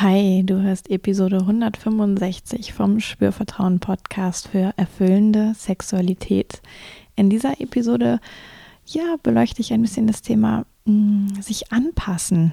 Hi, du hörst Episode 165 vom Spürvertrauen Podcast für erfüllende Sexualität. In dieser Episode ja, beleuchte ich ein bisschen das Thema mh, mm, sich anpassen.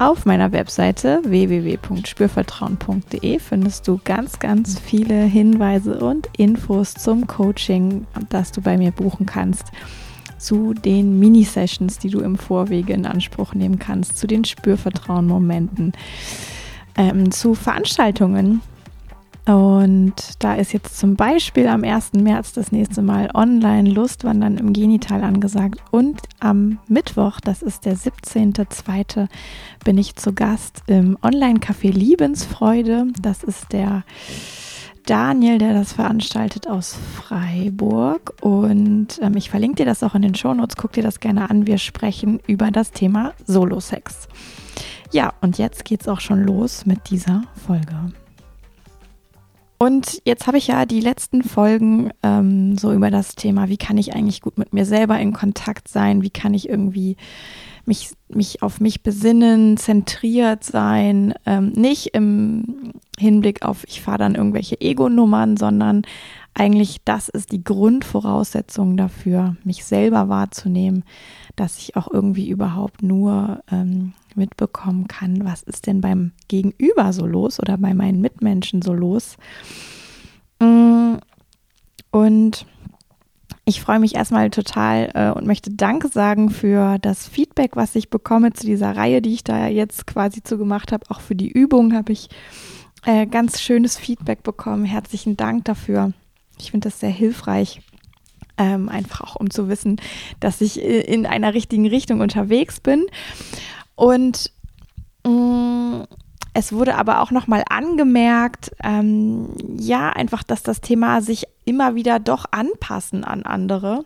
Auf meiner Webseite www.spürvertrauen.de findest du ganz, ganz viele Hinweise und Infos zum Coaching, das du bei mir buchen kannst, zu den Mini-Sessions, die du im Vorwege in Anspruch nehmen kannst, zu den Spürvertrauen-Momenten, ähm, zu Veranstaltungen, und da ist jetzt zum Beispiel am 1. März das nächste Mal online Lustwandern im Genital angesagt. Und am Mittwoch, das ist der 17.02., bin ich zu Gast im Online-Café Liebensfreude. Das ist der Daniel, der das veranstaltet aus Freiburg. Und ähm, ich verlinke dir das auch in den Shownotes. Guck dir das gerne an. Wir sprechen über das Thema Solo-Sex. Ja, und jetzt geht's auch schon los mit dieser Folge. Und jetzt habe ich ja die letzten Folgen ähm, so über das Thema, wie kann ich eigentlich gut mit mir selber in Kontakt sein, wie kann ich irgendwie mich, mich auf mich besinnen, zentriert sein, ähm, nicht im Hinblick auf, ich fahre dann irgendwelche Ego-Nummern, sondern eigentlich das ist die Grundvoraussetzung dafür, mich selber wahrzunehmen, dass ich auch irgendwie überhaupt nur ähm, mitbekommen kann, was ist denn beim Gegenüber so los oder bei meinen Mitmenschen so los. Mm, und ich freue mich erstmal total äh, und möchte Danke sagen für das Feedback, was ich bekomme zu dieser Reihe, die ich da jetzt quasi zu gemacht habe. Auch für die Übung habe ich äh, ganz schönes Feedback bekommen. Herzlichen Dank dafür. Ich finde das sehr hilfreich. Ähm, einfach auch um zu wissen, dass ich äh, in einer richtigen Richtung unterwegs bin. Und mh, mm, es wurde aber auch nochmal angemerkt, ähm, ja, einfach, dass das Thema sich immer wieder doch anpassen an andere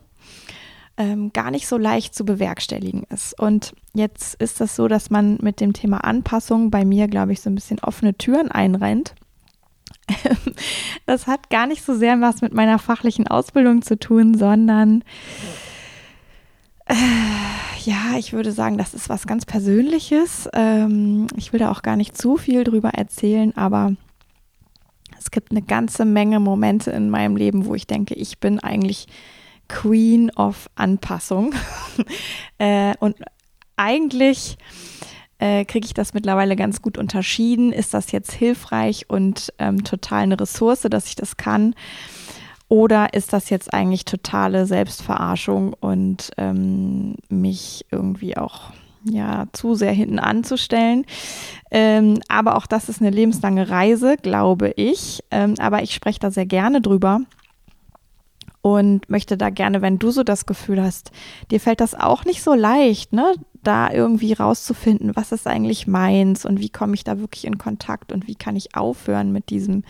ähm, gar nicht so leicht zu bewerkstelligen ist. Und jetzt ist das so, dass man mit dem Thema Anpassung bei mir, glaube ich, so ein bisschen offene Türen einrennt. das hat gar nicht so sehr was mit meiner fachlichen Ausbildung zu tun, sondern äh, ja, ich würde sagen, das ist was ganz Persönliches. Ähm, ich will da auch gar nicht zu viel drüber erzählen, aber es gibt eine ganze Menge Momente in meinem Leben, wo ich denke, ich bin eigentlich Queen of Anpassung. äh, und eigentlich äh, kriege ich das mittlerweile ganz gut unterschieden. Ist das jetzt hilfreich und ähm, total eine Ressource, dass ich das kann? Oder ist das jetzt eigentlich totale Selbstverarschung und ähm, mich irgendwie auch ja zu sehr hinten anzustellen? Ähm, aber auch das ist eine lebenslange Reise, glaube ich. Ähm, aber ich spreche da sehr gerne drüber und möchte da gerne, wenn du so das Gefühl hast, dir fällt das auch nicht so leicht, ne, da irgendwie rauszufinden, was ist eigentlich meins und wie komme ich da wirklich in Kontakt und wie kann ich aufhören mit diesem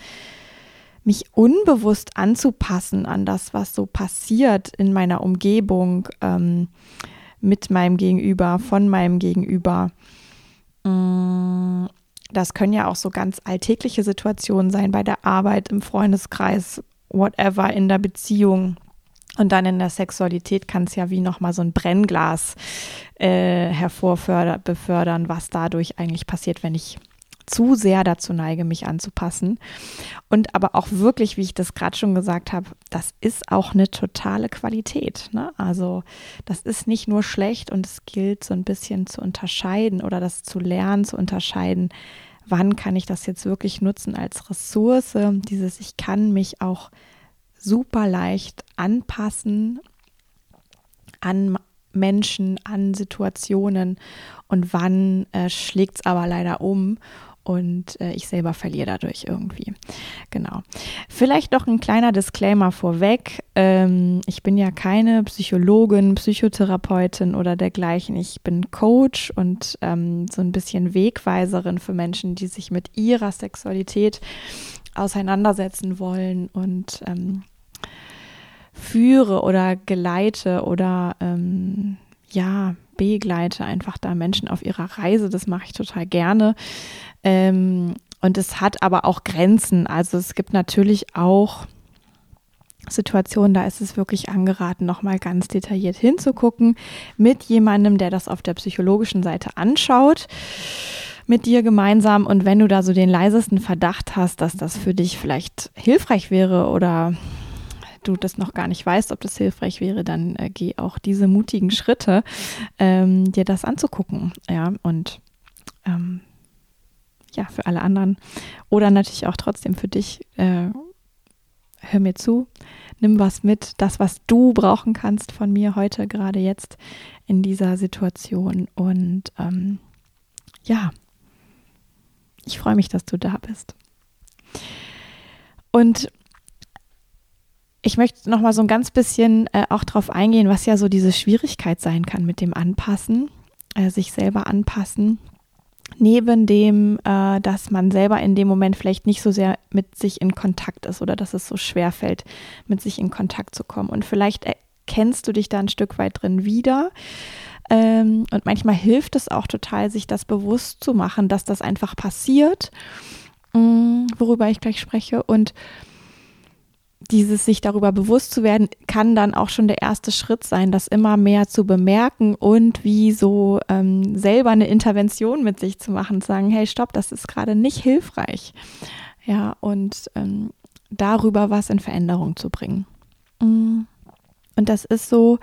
mich unbewusst anzupassen an das, was so passiert in meiner Umgebung, ähm, mit meinem Gegenüber, von meinem Gegenüber. Mm, das können ja auch so ganz alltägliche Situationen sein, bei der Arbeit, im Freundeskreis, whatever, in der Beziehung. Und dann in der Sexualität kann es ja wie nochmal so ein Brennglas äh, hervorbefördern, was dadurch eigentlich passiert, wenn ich zu sehr dazu neige, mich anzupassen. Und aber auch wirklich, wie ich das gerade schon gesagt habe, das ist auch eine totale Qualität. Ne? Also das ist nicht nur schlecht und es gilt so ein bisschen zu unterscheiden oder das zu lernen, zu unterscheiden, wann kann ich das jetzt wirklich nutzen als Ressource. Dieses, ich kann mich auch super leicht anpassen an Menschen, an Situationen und wann äh, schlägt es aber leider um und äh, ich selber verliere dadurch irgendwie. Genau. Vielleicht noch ein kleiner Disclaimer vorweg. Ähm, ich bin ja keine Psychologin, Psychotherapeutin oder dergleichen. Ich bin Coach und ähm, so ein bisschen Wegweiserin für Menschen, die sich mit ihrer Sexualität auseinandersetzen wollen und ähm, führe oder geleite oder ähm, ja, begleite einfach da Menschen auf ihrer Reise. Das mache ich total gerne. Ähm, und es hat aber auch Grenzen. Also es gibt natürlich auch Situationen, da ist es wirklich angeraten, nochmal ganz detailliert hinzugucken mit jemandem, der das auf der psychologischen Seite anschaut mit dir gemeinsam. Und wenn du da so den leisesten Verdacht hast, dass das für dich vielleicht hilfreich wäre oder du das noch gar nicht weißt, ob das hilfreich wäre, dann äh, geh auch diese mutigen Schritte, ähm, dir das anzugucken. Ja, und ähm, ja, für alle anderen oder natürlich auch trotzdem für dich, äh, hör mir zu, nimm was mit, das, was du brauchen kannst von mir heute, gerade jetzt in dieser Situation. Und ähm, ja, ich freue mich, dass du da bist. Und ich möchte noch mal so ein ganz bisschen äh, auch darauf eingehen, was ja so diese Schwierigkeit sein kann mit dem Anpassen, äh, sich selber anpassen. Neben dem, äh, dass man selber in dem Moment vielleicht nicht so sehr mit sich in Kontakt ist oder dass es so schwer fällt, mit sich in Kontakt zu kommen. Und vielleicht erkennst du dich da ein Stück weit drin wieder. Ähm, und manchmal hilft es auch total, sich das bewusst zu machen, dass das einfach passiert, mh, mm, worüber ich gleich spreche. Und dieses sich darüber bewusst zu werden, kann dann auch schon der erste Schritt sein, das immer mehr zu bemerken und wie so ähm, selber eine Intervention mit sich zu machen, zu sagen, hey, stopp, das ist gerade nicht hilfreich. Ja, und ähm, darüber was in Veränderung zu bringen. Mm. Und das ist so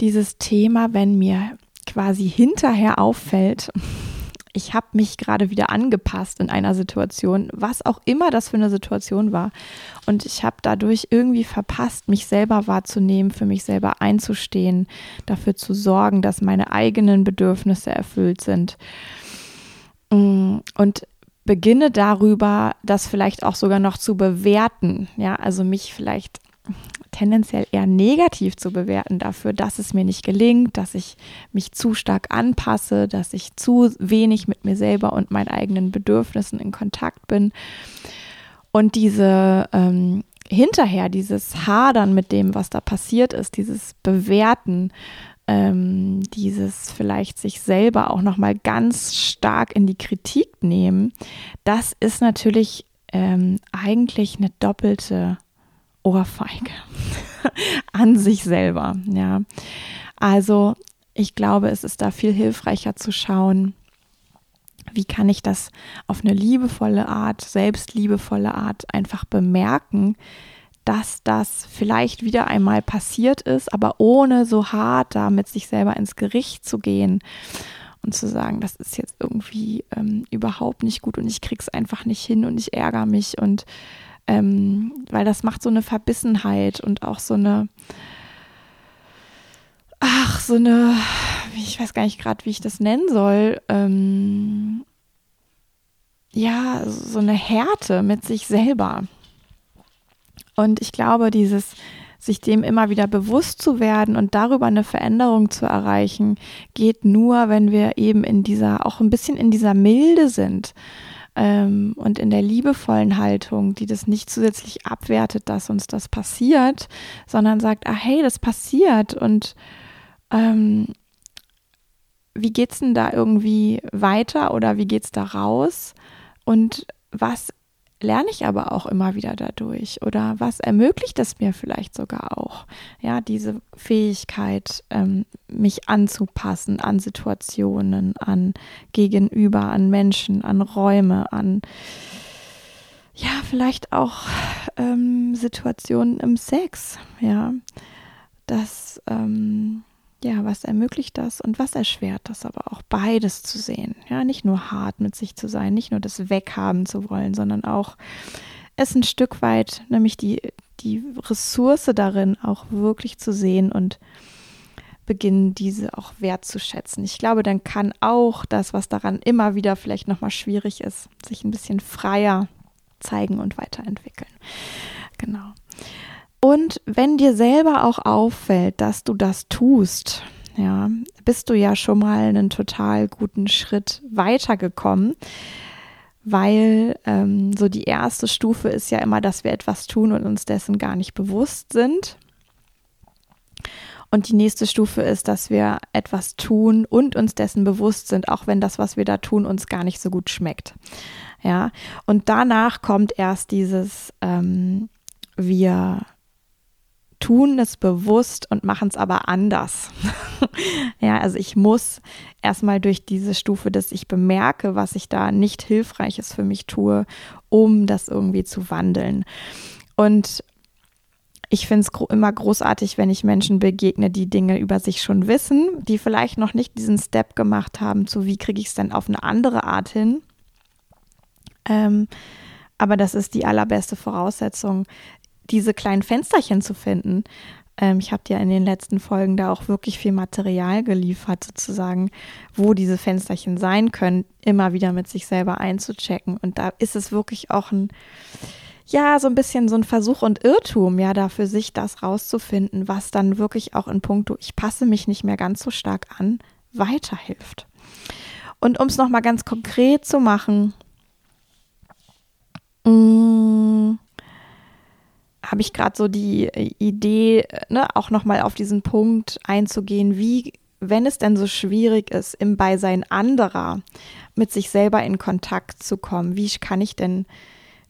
dieses Thema, wenn mir quasi hinterher auffällt, ich habe mich gerade wieder angepasst in einer Situation, was auch immer das für eine Situation war. Und ich habe dadurch irgendwie verpasst, mich selber wahrzunehmen, für mich selber einzustehen, dafür zu sorgen, dass meine eigenen Bedürfnisse erfüllt sind. Mm, und beginne darüber, das vielleicht auch sogar noch zu bewerten. Ja, also mich vielleicht tendenziell eher negativ zu bewerten dafür, dass es mir nicht gelingt, dass ich mich zu stark anpasse, dass ich zu wenig mit mir selber und meinen eigenen Bedürfnissen in Kontakt bin. Und diese ähm, hinterher, dieses Hadern mit dem, was da passiert ist, dieses Bewerten, ähm, dieses vielleicht sich selber auch nochmal ganz stark in die Kritik nehmen, das ist natürlich ähm, eigentlich eine doppelte Ohrfeige an sich selber. Ja, also ich glaube, es ist da viel hilfreicher zu schauen, wie kann ich das auf eine liebevolle Art, selbstliebevolle Art einfach bemerken, dass das vielleicht wieder einmal passiert ist, aber ohne so hart da mit sich selber ins Gericht zu gehen und zu sagen, das ist jetzt irgendwie ähm, überhaupt nicht gut und ich krieg's einfach nicht hin und ich ärgere mich und ähm, weil das macht so eine Verbissenheit und auch so eine, ach, so eine, ich weiß gar nicht gerade, wie ich das nennen soll, ähm, ja, so eine Härte mit sich selber. Und ich glaube, dieses sich dem immer wieder bewusst zu werden und darüber eine Veränderung zu erreichen, geht nur, wenn wir eben in dieser, auch ein bisschen in dieser Milde sind ähm, und in der liebevollen Haltung, die das nicht zusätzlich abwertet, dass uns das passiert, sondern sagt, ah hey, das passiert. Und ähm, wie geht's denn da irgendwie weiter oder wie geht's da raus? Und was lerne ich aber auch immer wieder dadurch? Oder was ermöglicht es mir vielleicht sogar auch? Ja, diese Fähigkeit, ähm, mich anzupassen an Situationen, an Gegenüber, an Menschen, an Räume, an ja, vielleicht auch ähm, Situationen im Sex, ja, das ähm, ja, was ermöglicht das und was erschwert das aber auch beides zu sehen. Ja, nicht nur hart mit sich zu sein, nicht nur das weghaben zu wollen, sondern auch es ein Stück weit, nämlich die, die Ressource darin auch wirklich zu sehen und beginnen, diese auch wertzuschätzen. Ich glaube, dann kann auch das, was daran immer wieder vielleicht nochmal schwierig ist, sich ein bisschen freier zeigen und weiterentwickeln. Genau. Und wenn dir selber auch auffällt, dass du das tust, ja, bist du ja schon mal einen total guten Schritt weitergekommen, weil ähm, so die erste Stufe ist ja immer, dass wir etwas tun und uns dessen gar nicht bewusst sind. Und die nächste Stufe ist, dass wir etwas tun und uns dessen bewusst sind, auch wenn das, was wir da tun, uns gar nicht so gut schmeckt. Ja, und danach kommt erst dieses, ähm, wir tun es bewusst und machen es aber anders. ja, also ich muss erstmal durch diese Stufe, dass ich bemerke, was ich da nicht hilfreiches für mich tue, um das irgendwie zu wandeln. Und ich finde es gro immer großartig, wenn ich Menschen begegne, die Dinge über sich schon wissen, die vielleicht noch nicht diesen Step gemacht haben, zu wie kriege ich es denn auf eine andere Art hin. Ähm, aber das ist die allerbeste Voraussetzung, diese kleinen Fensterchen zu finden. Ähm, ich habe dir in den letzten Folgen da auch wirklich viel Material geliefert, sozusagen, wo diese Fensterchen sein können, immer wieder mit sich selber einzuchecken. Und da ist es wirklich auch ein, ja, so ein bisschen so ein Versuch und Irrtum, ja, da für sich das rauszufinden, was dann wirklich auch in puncto, ich passe mich nicht mehr ganz so stark an, weiterhilft. Und um es nochmal ganz konkret zu machen, mh, mm, habe ich gerade so die äh, Idee, ne, auch nochmal auf diesen Punkt einzugehen, wie, wenn es denn so schwierig ist, im Beisein anderer mit sich selber in Kontakt zu kommen, wie kann ich denn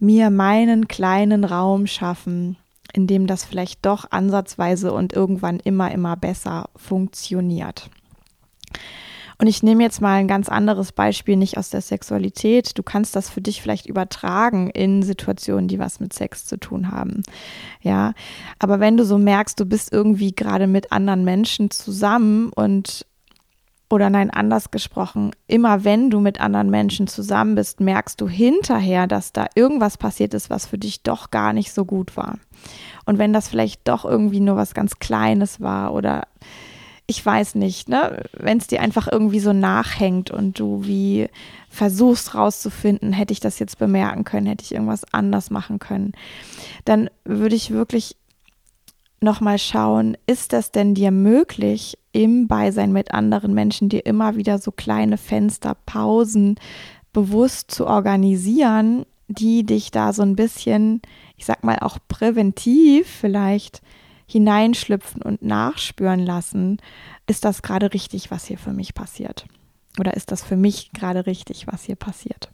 mir meinen kleinen Raum schaffen, in dem das vielleicht doch ansatzweise und irgendwann immer, immer besser funktioniert. Und ich nehme jetzt mal ein ganz anderes Beispiel, nicht aus der Sexualität. Du kannst das für dich vielleicht übertragen in Situationen, die was mit Sex zu tun haben. Ja, aber wenn du so merkst, du bist irgendwie gerade mit anderen Menschen zusammen und oder nein, anders gesprochen, immer wenn du mit anderen Menschen zusammen bist, merkst du hinterher, dass da irgendwas passiert ist, was für dich doch gar nicht so gut war. Und wenn das vielleicht doch irgendwie nur was ganz Kleines war oder ich weiß nicht, ne, wenn es dir einfach irgendwie so nachhängt und du wie versuchst rauszufinden, hätte ich das jetzt bemerken können, hätte ich irgendwas anders machen können, dann würde ich wirklich nochmal schauen, ist das denn dir möglich, im Beisein mit anderen Menschen dir immer wieder so kleine Fenster, Pausen bewusst zu organisieren, die dich da so ein bisschen, ich sag mal auch präventiv vielleicht hineinschlüpfen und nachspüren lassen, ist das gerade richtig, was hier für mich passiert? Oder ist das für mich gerade richtig, was hier passiert?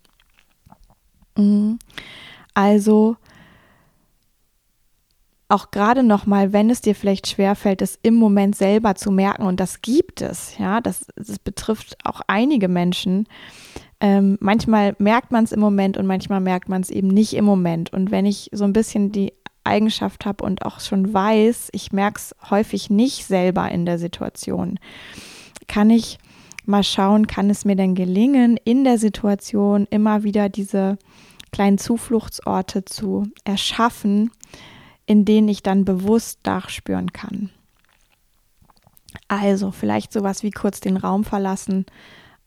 Mhm. Also auch gerade nochmal, wenn es dir vielleicht schwerfällt, es im Moment selber zu merken, und das gibt es, ja, das, das betrifft auch einige Menschen. Ähm, manchmal merkt man es im Moment und manchmal merkt man es eben nicht im Moment. Und wenn ich so ein bisschen die Eigenschaft habe und auch schon weiß, ich merke es häufig nicht selber in der Situation, kann ich mal schauen, kann es mir denn gelingen, in der Situation immer wieder diese kleinen Zufluchtsorte zu erschaffen, in denen ich dann bewusst nachspüren kann. Also vielleicht sowas wie kurz den Raum verlassen,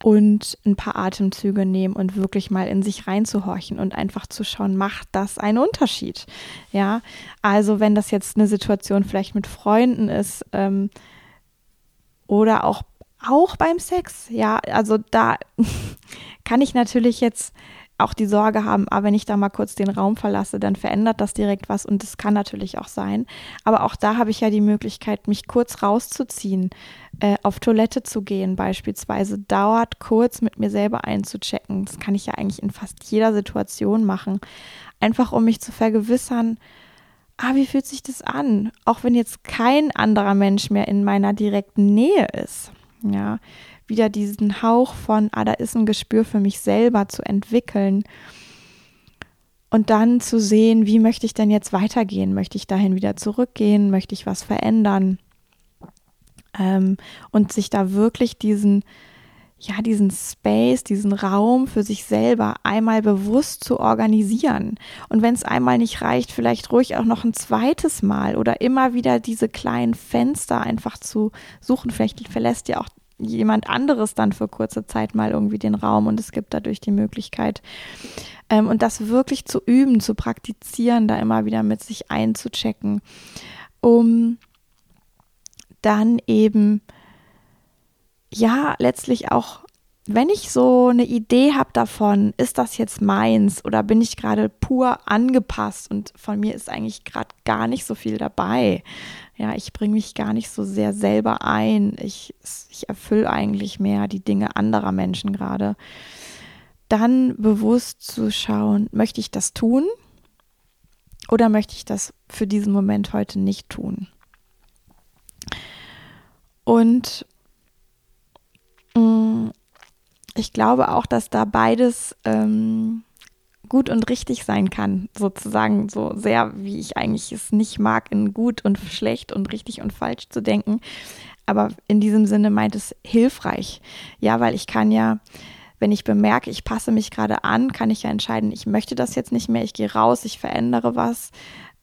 und ein paar Atemzüge nehmen und wirklich mal in sich reinzuhorchen und einfach zu schauen, macht das einen Unterschied? Ja, also wenn das jetzt eine Situation vielleicht mit Freunden ist ähm, oder auch auch beim Sex, ja, also da kann ich natürlich jetzt auch die Sorge haben, aber ah, wenn ich da mal kurz den Raum verlasse, dann verändert das direkt was und das kann natürlich auch sein. Aber auch da habe ich ja die Möglichkeit, mich kurz rauszuziehen, äh, auf Toilette zu gehen beispielsweise, dauert kurz mit mir selber einzuchecken. Das kann ich ja eigentlich in fast jeder Situation machen. Einfach um mich zu vergewissern, ah, wie fühlt sich das an? Auch wenn jetzt kein anderer Mensch mehr in meiner direkten Nähe ist. Ja, wieder diesen Hauch von, ah, da ist ein Gespür für mich selber zu entwickeln. Und dann zu sehen, wie möchte ich denn jetzt weitergehen? Möchte ich dahin wieder zurückgehen? Möchte ich was verändern? Ähm, und sich da wirklich diesen, ja, diesen Space, diesen Raum für sich selber einmal bewusst zu organisieren. Und wenn es einmal nicht reicht, vielleicht ruhig auch noch ein zweites Mal oder immer wieder diese kleinen Fenster einfach zu suchen. Vielleicht verlässt ja auch jemand anderes dann für kurze Zeit mal irgendwie den Raum und es gibt dadurch die Möglichkeit. Ähm, und das wirklich zu üben, zu praktizieren, da immer wieder mit sich einzuchecken, um dann eben ja, letztlich auch, wenn ich so eine Idee habe davon, ist das jetzt meins oder bin ich gerade pur angepasst und von mir ist eigentlich gerade gar nicht so viel dabei. Ja, ich bringe mich gar nicht so sehr selber ein. Ich, ich erfülle eigentlich mehr die Dinge anderer Menschen gerade. Dann bewusst zu schauen, möchte ich das tun oder möchte ich das für diesen Moment heute nicht tun? Und Mm, ich glaube auch, dass da beides ähm, gut und richtig sein kann, sozusagen so sehr, wie ich eigentlich es nicht mag, in gut und schlecht und richtig und falsch zu denken. Aber in diesem Sinne meint es hilfreich. Ja, weil ich kann ja, wenn ich bemerke, ich passe mich gerade an, kann ich ja entscheiden, ich möchte das jetzt nicht mehr, ich gehe raus, ich verändere was,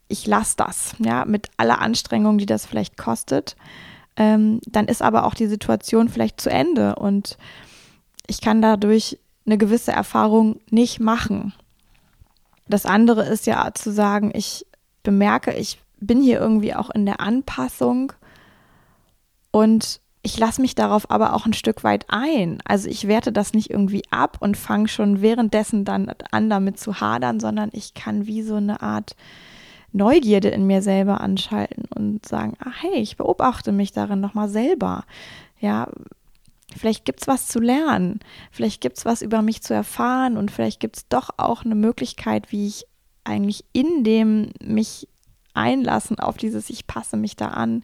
ich lasse das, ja, mit aller Anstrengung, die das vielleicht kostet ähm, dann ist aber auch die Situation vielleicht zu Ende und ich kann dadurch eine gewisse Erfahrung nicht machen. Das andere ist ja zu sagen, ich bemerke, ich bin hier irgendwie auch in der Anpassung und ich lasse mich darauf aber auch ein Stück weit ein. Also ich werte das nicht irgendwie ab und fange schon währenddessen dann an, damit zu hadern, sondern ich kann wie so eine Art Neugierde in mir selber anschalten und sagen, ah, hey, ich beobachte mich darin nochmal selber. Ja, vielleicht gibt es was zu lernen, vielleicht gibt es was über mich zu erfahren und vielleicht gibt es doch auch eine Möglichkeit, wie ich eigentlich in dem mich einlassen auf dieses Ich passe mich da an,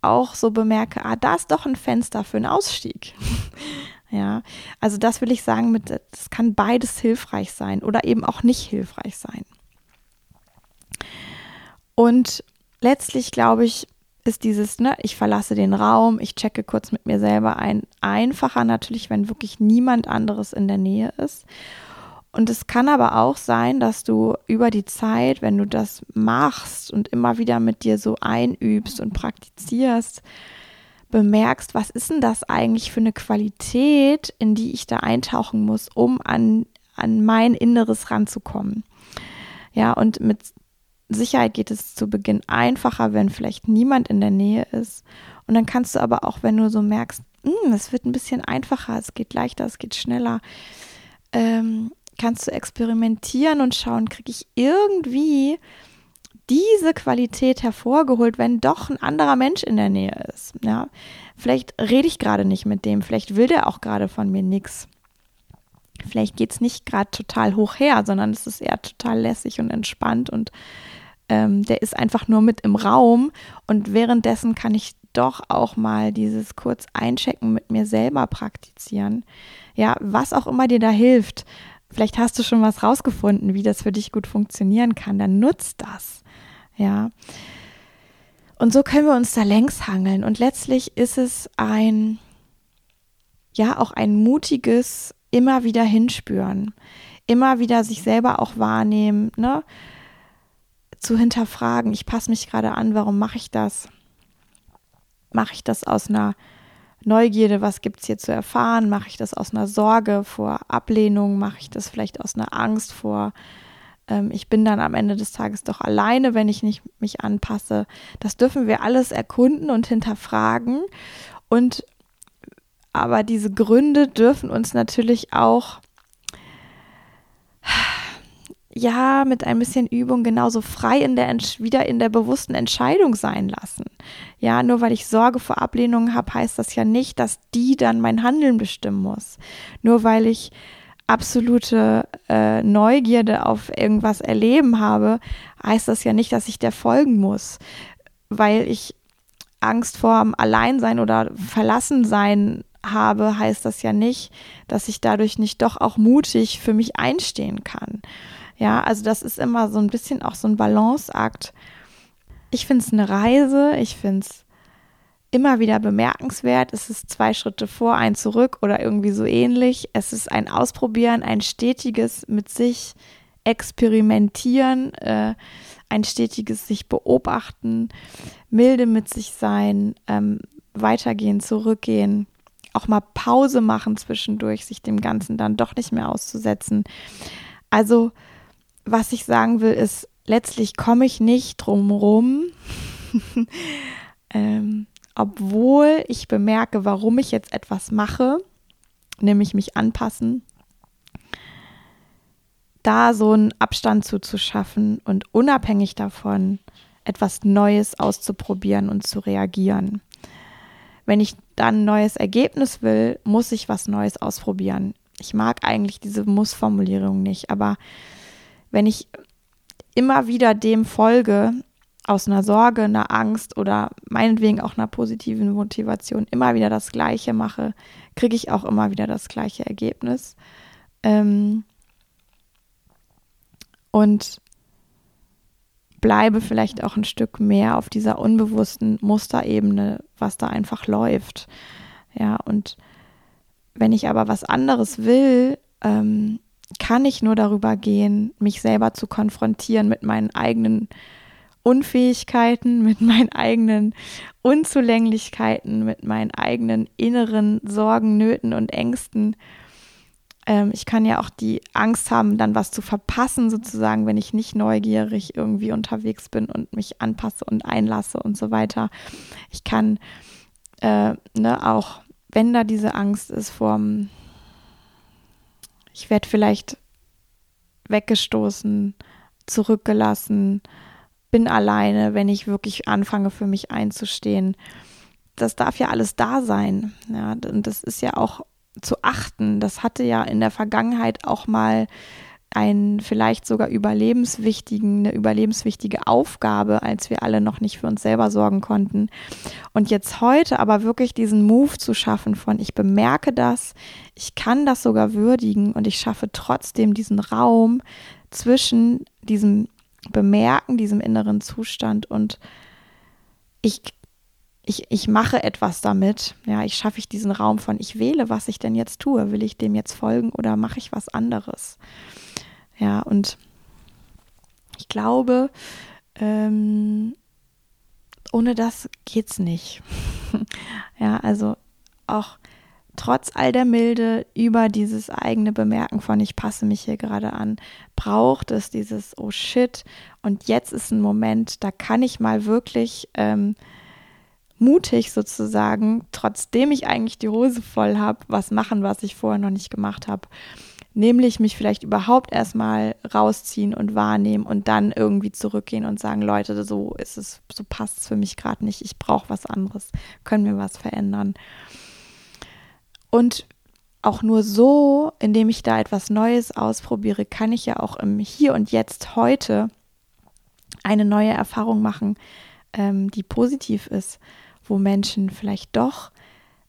auch so bemerke, ah, da ist doch ein Fenster für einen Ausstieg. ja, also das will ich sagen, mit, das kann beides hilfreich sein oder eben auch nicht hilfreich sein. Und letztlich glaube ich, ist dieses, ne, ich verlasse den Raum, ich checke kurz mit mir selber ein, einfacher natürlich, wenn wirklich niemand anderes in der Nähe ist. Und es kann aber auch sein, dass du über die Zeit, wenn du das machst und immer wieder mit dir so einübst und praktizierst, bemerkst, was ist denn das eigentlich für eine Qualität, in die ich da eintauchen muss, um an, an mein Inneres ranzukommen. Ja, und mit Sicherheit geht es zu Beginn einfacher, wenn vielleicht niemand in der Nähe ist. Und dann kannst du aber auch, wenn du so merkst, hm, es wird ein bisschen einfacher, es geht leichter, es geht schneller, ähm, kannst du experimentieren und schauen, kriege ich irgendwie diese Qualität hervorgeholt, wenn doch ein anderer Mensch in der Nähe ist. Ja? Vielleicht rede ich gerade nicht mit dem, vielleicht will der auch gerade von mir nichts. Vielleicht geht es nicht gerade total hoch her, sondern es ist eher total lässig und entspannt und ähm, der ist einfach nur mit im Raum und währenddessen kann ich doch auch mal dieses kurz einchecken mit mir selber praktizieren. Ja, was auch immer dir da hilft. Vielleicht hast du schon was rausgefunden, wie das für dich gut funktionieren kann. Dann nutzt das. Ja. Und so können wir uns da längs hangeln. Und letztlich ist es ein, ja, auch ein mutiges immer wieder hinspüren. Immer wieder sich selber auch wahrnehmen, ne? zu hinterfragen, ich passe mich gerade an, warum mache ich das? Mache ich das aus einer Neugierde, was gibt es hier zu erfahren? Mache ich das aus einer Sorge vor Ablehnung? Mache ich das vielleicht aus einer Angst vor, ähm, ich bin dann am Ende des Tages doch alleine, wenn ich nicht mich anpasse? Das dürfen wir alles erkunden und hinterfragen. Und aber diese Gründe dürfen uns natürlich auch ja, mit ein bisschen Übung genauso frei in der wieder in der bewussten Entscheidung sein lassen. Ja, nur weil ich Sorge vor Ablehnung habe, heißt das ja nicht, dass die dann mein Handeln bestimmen muss. Nur weil ich absolute äh, Neugierde auf irgendwas erleben habe, heißt das ja nicht, dass ich der folgen muss, weil ich Angst vorm Alleinsein oder Verlassensein habe, heißt das ja nicht, dass ich dadurch nicht doch auch mutig für mich einstehen kann. Ja, also das ist immer so ein bisschen auch so ein Balanceakt. Ich finde es eine Reise, ich finde es immer wieder bemerkenswert. Es ist zwei Schritte vor, ein zurück oder irgendwie so ähnlich. Es ist ein Ausprobieren, ein stetiges mit sich experimentieren, äh, ein stetiges sich beobachten, milde mit sich sein, ähm, weitergehen, zurückgehen, auch mal Pause machen zwischendurch, sich dem Ganzen dann doch nicht mehr auszusetzen. Also, was ich sagen will, ist, letztlich komme ich nicht drum rum, ähm, obwohl ich bemerke, warum ich jetzt etwas mache, nämlich mich anpassen, da so einen Abstand zuzuschaffen und unabhängig davon etwas Neues auszuprobieren und zu reagieren. Wenn ich dann ein neues Ergebnis will, muss ich was Neues ausprobieren. Ich mag eigentlich diese Muss-Formulierung nicht, aber wenn ich immer wieder dem folge, aus einer Sorge, einer Angst oder meinetwegen auch einer positiven Motivation immer wieder das Gleiche mache, kriege ich auch immer wieder das gleiche Ergebnis. Ähm und bleibe vielleicht auch ein Stück mehr auf dieser unbewussten Musterebene, was da einfach läuft. Ja, und wenn ich aber was anderes will, ähm, kann ich nur darüber gehen, mich selber zu konfrontieren mit meinen eigenen Unfähigkeiten, mit meinen eigenen Unzulänglichkeiten, mit meinen eigenen inneren Sorgen, Nöten und Ängsten. Ähm, ich kann ja auch die Angst haben, dann was zu verpassen, sozusagen, wenn ich nicht neugierig irgendwie unterwegs bin und mich anpasse und einlasse und so weiter. Ich kann äh, ne, auch, wenn da diese Angst ist vorm, ich werde vielleicht weggestoßen, zurückgelassen, bin alleine, wenn ich wirklich anfange, für mich einzustehen. Das darf ja alles da sein. Ja, und das ist ja auch zu achten. Das hatte ja in der Vergangenheit auch mal einen vielleicht sogar überlebenswichtigen, eine überlebenswichtige Aufgabe, als wir alle noch nicht für uns selber sorgen konnten. Und jetzt heute aber wirklich diesen Move zu schaffen von, ich bemerke das, ich kann das sogar würdigen und ich schaffe trotzdem diesen Raum zwischen diesem Bemerken, diesem inneren Zustand und ich, ich, ich mache etwas damit. Ja, ich schaffe ich diesen Raum von, ich wähle, was ich denn jetzt tue. Will ich dem jetzt folgen oder mache ich was anderes? Ja, und ich glaube, ähm, ohne das geht's nicht. ja, also auch trotz all der Milde über dieses eigene Bemerken von ich passe mich hier gerade an, braucht es dieses oh shit und jetzt ist ein Moment, da kann ich mal wirklich ähm, mutig sozusagen, trotzdem ich eigentlich die Hose voll habe, was machen, was ich vorher noch nicht gemacht habe. Nämlich mich vielleicht überhaupt erstmal rausziehen und wahrnehmen und dann irgendwie zurückgehen und sagen, Leute, so ist es, so passt es für mich gerade nicht, ich brauche was anderes, können wir was verändern. Und auch nur so, indem ich da etwas Neues ausprobiere, kann ich ja auch im Hier und Jetzt heute eine neue Erfahrung machen, ähm, die positiv ist, wo Menschen vielleicht doch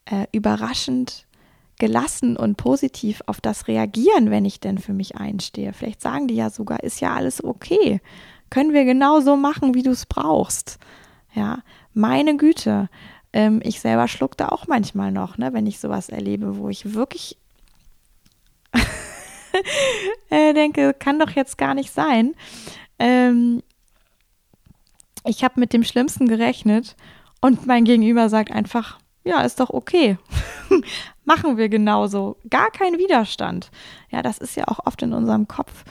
äh, überraschend gelassen und positiv auf das reagieren, wenn ich denn für mich einstehe. Vielleicht sagen die ja sogar, ist ja alles okay. Können wir genau so machen, wie du es brauchst. Ja, meine Güte, ähm, ich selber schluck da auch manchmal noch, ne, wenn ich sowas erlebe, wo ich wirklich äh, denke, kann doch jetzt gar nicht sein. Ähm, ich habe mit dem Schlimmsten gerechnet und mein Gegenüber sagt einfach, ja, ist doch okay. Machen wir genauso. Gar kein Widerstand. Ja, das ist ja auch oft in unserem Kopf,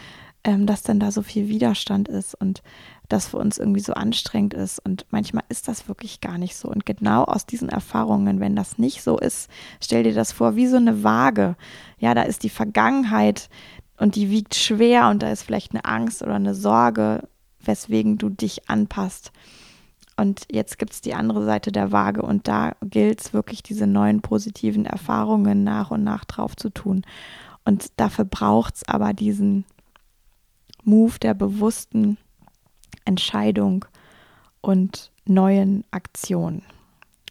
ähm, dass dann da so viel Widerstand ist und das für uns irgendwie so anstrengend ist. Und manchmal ist das wirklich gar nicht so. Und genau aus diesen Erfahrungen, wenn das nicht so ist, stell dir das vor, wie so eine Waage. Ja, da ist die Vergangenheit und die wiegt schwer und da ist vielleicht eine Angst oder eine Sorge, weswegen du dich anpasst. Und jetzt gibt es die andere Seite der Waage und da gilt es wirklich, diese neuen positiven Erfahrungen nach und nach drauf zu tun. Und dafür braucht es aber diesen Move der bewussten Entscheidung und neuen Aktionen.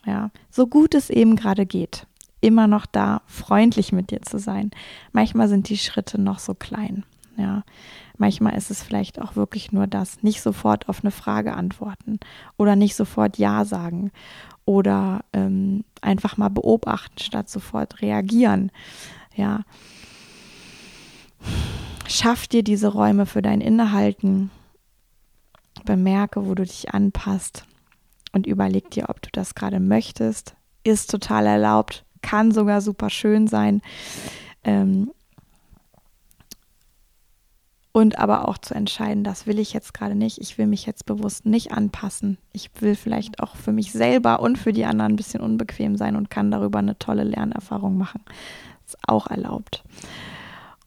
Ja, so gut es eben gerade geht, immer noch da freundlich mit dir zu sein. Manchmal sind die Schritte noch so klein. Ja, manchmal ist es vielleicht auch wirklich nur das, nicht sofort auf eine Frage antworten oder nicht sofort Ja sagen oder ähm, einfach mal beobachten statt sofort reagieren. Ja. Schaff dir diese Räume für dein Innehalten. Bemerke, wo du dich anpasst und überleg dir, ob du das gerade möchtest. Ist total erlaubt, kann sogar super schön sein. Ähm, und aber auch zu entscheiden, das will ich jetzt gerade nicht, ich will mich jetzt bewusst nicht anpassen. Ich will vielleicht auch für mich selber und für die anderen ein bisschen unbequem sein und kann darüber eine tolle Lernerfahrung machen. Ist auch erlaubt.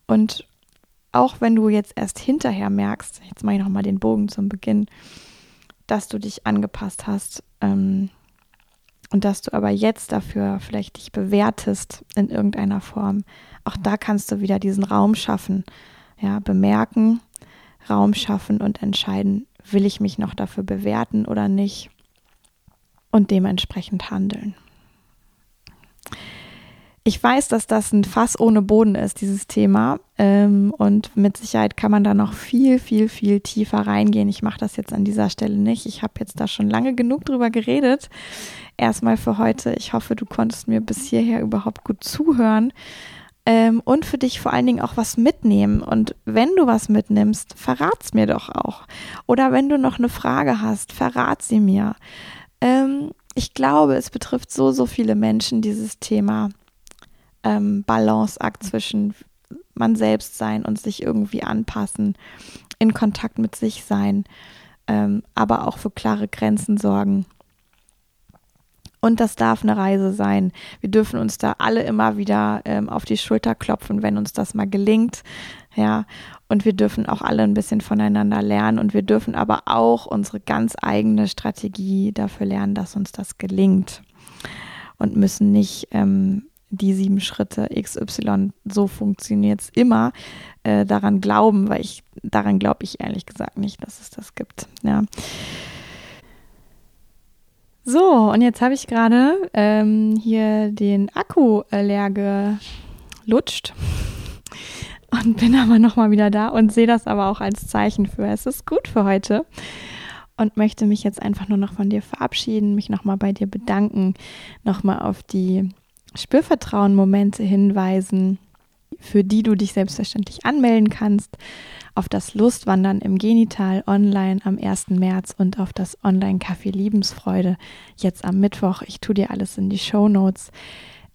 Und auch wenn du jetzt erst hinterher merkst, jetzt mache ich nochmal den Bogen zum Beginn, dass du dich angepasst hast ähm, und dass du aber jetzt dafür vielleicht dich bewertest in irgendeiner Form, auch da kannst du wieder diesen Raum schaffen, ja, bemerken, Raum schaffen und entscheiden, will ich mich noch dafür bewerten oder nicht und dementsprechend handeln. Ich weiß, dass das ein Fass ohne Boden ist, dieses Thema. Ähm, und mit Sicherheit kann man da noch viel, viel, viel tiefer reingehen. Ich mache das jetzt an dieser Stelle nicht. Ich habe jetzt da schon lange genug drüber geredet. Erstmal für heute. Ich hoffe, du konntest mir bis hierher überhaupt gut zuhören ähm, und für dich vor allen Dingen auch was mitnehmen. Und wenn du was mitnimmst, verrat's mir doch auch. Oder wenn du noch eine Frage hast, verrat sie mir. Ähm, ich glaube, es betrifft so, so viele Menschen, dieses Thema ähm, Balanceakt zwischen man selbst sein und sich irgendwie anpassen, in Kontakt mit sich sein, ähm, aber auch für klare Grenzen sorgen und das darf eine Reise sein. Wir dürfen uns da alle immer wieder ähm, auf die Schulter klopfen, wenn uns das mal gelingt. Ja, und wir dürfen auch alle ein bisschen voneinander lernen und wir dürfen aber auch unsere ganz eigene Strategie dafür lernen, dass uns das gelingt. Und müssen nicht ähm, die sieben Schritte XY, so funktioniert es immer, äh, daran glauben, weil ich, daran glaube ich ehrlich gesagt nicht, dass es das gibt. Ja. So, und jetzt habe ich gerade ähm, hier den Akku äh, leer gelutscht und bin aber nochmal wieder da und sehe das aber auch als Zeichen für, es ist gut für heute und möchte mich jetzt einfach nur noch von dir verabschieden, mich nochmal bei dir bedanken, nochmal auf die Spürvertrauen-Momente hinweisen, für die du dich selbstverständlich anmelden kannst auf das Lustwandern im Genital online am 1. März und auf das Online-Café Liebensfreude jetzt am Mittwoch. Ich tue dir alles in die Show Notes.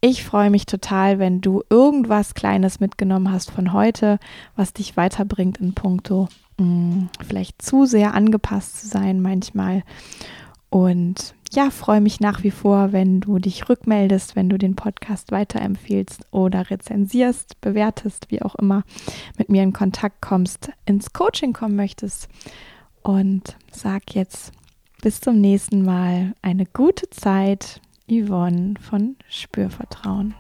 Ich freue mich total, wenn du irgendwas Kleines mitgenommen hast von heute, was dich weiterbringt in puncto mh, hm, vielleicht zu sehr angepasst zu sein manchmal. Und ja, freue mich nach wie vor, wenn du dich rückmeldest, wenn du den Podcast weiterempfiehlst oder rezensierst, bewertest, wie auch immer, mit mir in Kontakt kommst, ins Coaching kommen möchtest. Und sag jetzt bis zum nächsten Mal eine gute Zeit, Yvonne von Spürvertrauen.